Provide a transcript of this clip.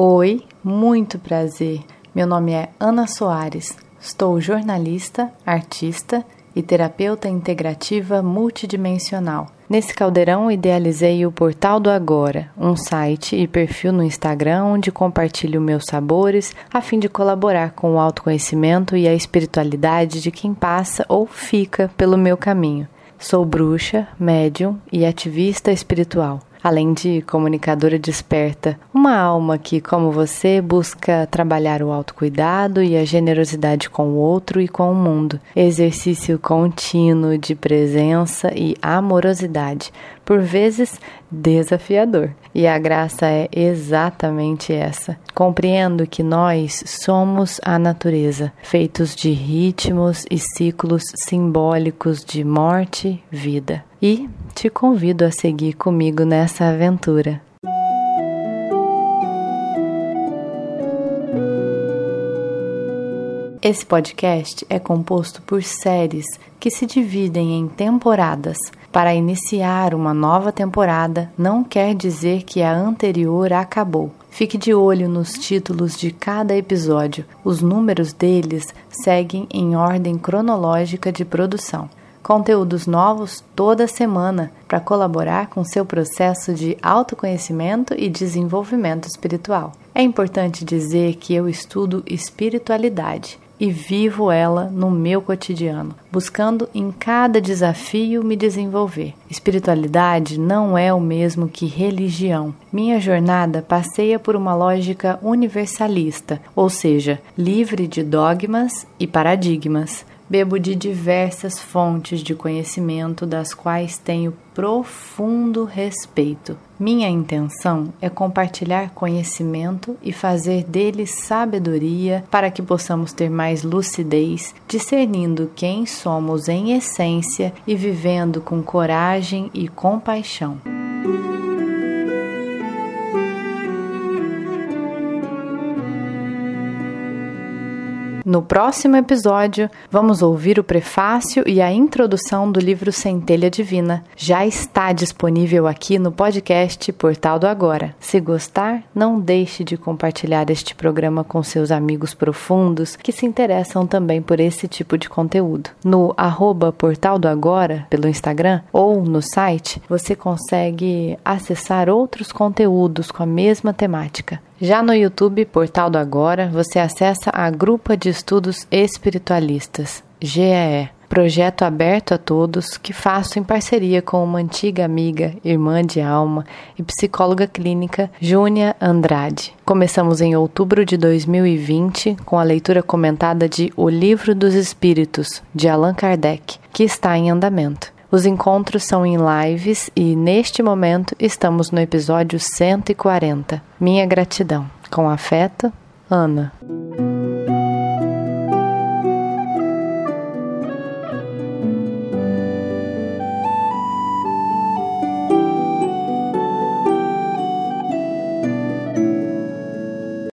Oi, muito prazer. Meu nome é Ana Soares. Estou jornalista, artista e terapeuta integrativa multidimensional. Nesse caldeirão, idealizei o Portal do Agora, um site e perfil no Instagram onde compartilho meus sabores a fim de colaborar com o autoconhecimento e a espiritualidade de quem passa ou fica pelo meu caminho. Sou bruxa, médium e ativista espiritual além de comunicadora desperta, uma alma que, como você, busca trabalhar o autocuidado e a generosidade com o outro e com o mundo, exercício contínuo de presença e amorosidade, por vezes desafiador. E a graça é exatamente essa. Compreendo que nós somos a natureza, feitos de ritmos e ciclos simbólicos de morte, vida. E te convido a seguir comigo nessa aventura. Esse podcast é composto por séries que se dividem em temporadas. Para iniciar uma nova temporada não quer dizer que a anterior acabou. Fique de olho nos títulos de cada episódio. Os números deles seguem em ordem cronológica de produção. Conteúdos novos toda semana para colaborar com seu processo de autoconhecimento e desenvolvimento espiritual. É importante dizer que eu estudo espiritualidade e vivo ela no meu cotidiano, buscando em cada desafio me desenvolver. Espiritualidade não é o mesmo que religião. Minha jornada passeia por uma lógica universalista, ou seja, livre de dogmas e paradigmas. Bebo de diversas fontes de conhecimento das quais tenho profundo respeito. Minha intenção é compartilhar conhecimento e fazer dele sabedoria para que possamos ter mais lucidez, discernindo quem somos em essência e vivendo com coragem e compaixão. No próximo episódio, vamos ouvir o prefácio e a introdução do livro Centelha Divina. Já está disponível aqui no podcast Portal do Agora. Se gostar, não deixe de compartilhar este programa com seus amigos profundos que se interessam também por esse tipo de conteúdo. No arroba Portal do Agora, pelo Instagram, ou no site, você consegue acessar outros conteúdos com a mesma temática. Já no YouTube Portal do Agora, você acessa a Grupa de Estudos Espiritualistas, GEE, projeto aberto a todos que faço em parceria com uma antiga amiga, irmã de alma e psicóloga clínica, Júnia Andrade. Começamos em outubro de 2020 com a leitura comentada de O Livro dos Espíritos, de Allan Kardec, que está em andamento. Os encontros são em lives e, neste momento, estamos no episódio 140. Minha gratidão. Com afeto, Ana.